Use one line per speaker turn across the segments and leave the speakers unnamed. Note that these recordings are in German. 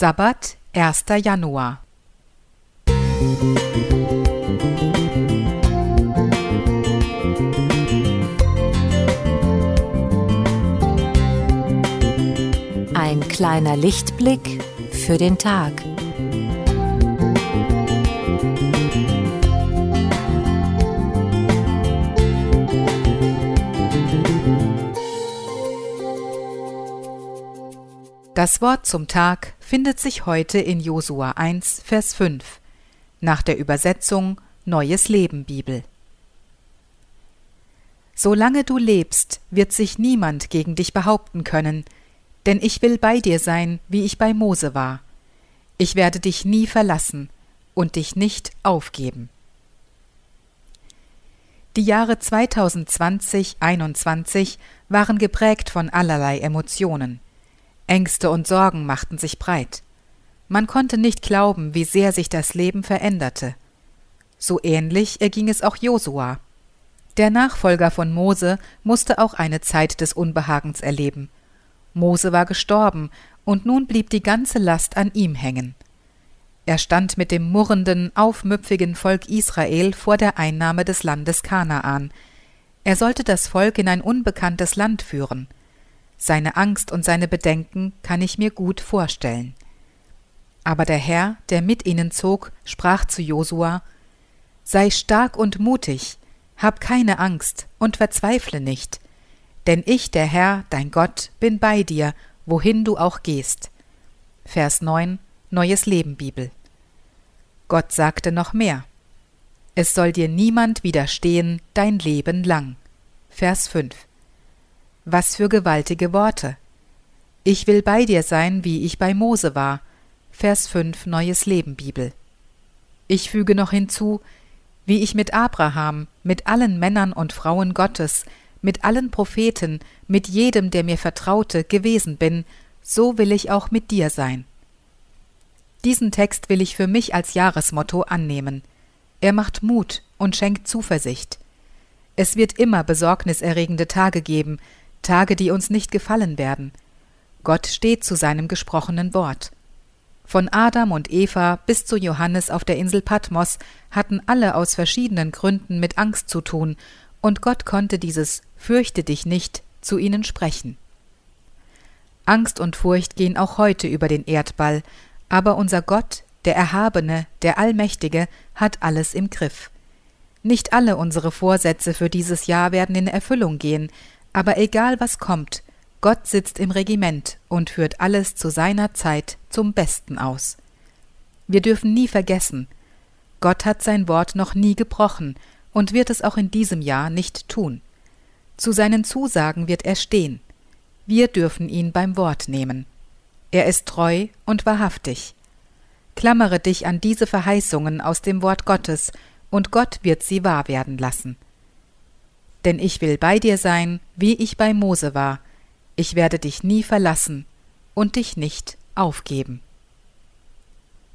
Sabbat, 1. Januar.
Ein kleiner Lichtblick für den Tag.
Das Wort zum Tag findet sich heute in Josua 1, Vers 5, nach der Übersetzung Neues Leben Bibel. Solange du lebst, wird sich niemand gegen dich behaupten können, denn ich will bei dir sein, wie ich bei Mose war. Ich werde dich nie verlassen und dich nicht aufgeben. Die Jahre 2020-21 waren geprägt von allerlei Emotionen. Ängste und Sorgen machten sich breit. Man konnte nicht glauben, wie sehr sich das Leben veränderte. So ähnlich erging es auch Josua. Der Nachfolger von Mose musste auch eine Zeit des Unbehagens erleben. Mose war gestorben, und nun blieb die ganze Last an ihm hängen. Er stand mit dem murrenden, aufmüpfigen Volk Israel vor der Einnahme des Landes Kanaan. Er sollte das Volk in ein unbekanntes Land führen. Seine Angst und seine Bedenken kann ich mir gut vorstellen. Aber der Herr, der mit ihnen zog, sprach zu Josua Sei stark und mutig, hab keine Angst und verzweifle nicht, denn ich, der Herr, dein Gott, bin bei dir, wohin du auch gehst. Vers 9 Neues Leben Bibel. Gott sagte noch mehr. Es soll dir niemand widerstehen dein Leben lang. Vers 5. Was für gewaltige Worte. Ich will bei dir sein, wie ich bei Mose war. Vers 5 Neues Leben Bibel. Ich füge noch hinzu, wie ich mit Abraham, mit allen Männern und Frauen Gottes, mit allen Propheten, mit jedem, der mir vertraute, gewesen bin, so will ich auch mit dir sein. Diesen Text will ich für mich als Jahresmotto annehmen. Er macht Mut und schenkt Zuversicht. Es wird immer besorgniserregende Tage geben, Tage, die uns nicht gefallen werden. Gott steht zu seinem gesprochenen Wort. Von Adam und Eva bis zu Johannes auf der Insel Patmos hatten alle aus verschiedenen Gründen mit Angst zu tun, und Gott konnte dieses Fürchte dich nicht zu ihnen sprechen. Angst und Furcht gehen auch heute über den Erdball, aber unser Gott, der Erhabene, der Allmächtige, hat alles im Griff. Nicht alle unsere Vorsätze für dieses Jahr werden in Erfüllung gehen, aber egal was kommt, Gott sitzt im Regiment und führt alles zu seiner Zeit zum Besten aus. Wir dürfen nie vergessen, Gott hat sein Wort noch nie gebrochen und wird es auch in diesem Jahr nicht tun. Zu seinen Zusagen wird er stehen. Wir dürfen ihn beim Wort nehmen. Er ist treu und wahrhaftig. Klammere dich an diese Verheißungen aus dem Wort Gottes, und Gott wird sie wahr werden lassen denn ich will bei dir sein, wie ich bei Mose war, ich werde dich nie verlassen und dich nicht aufgeben.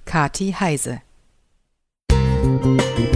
Kati Heise Musik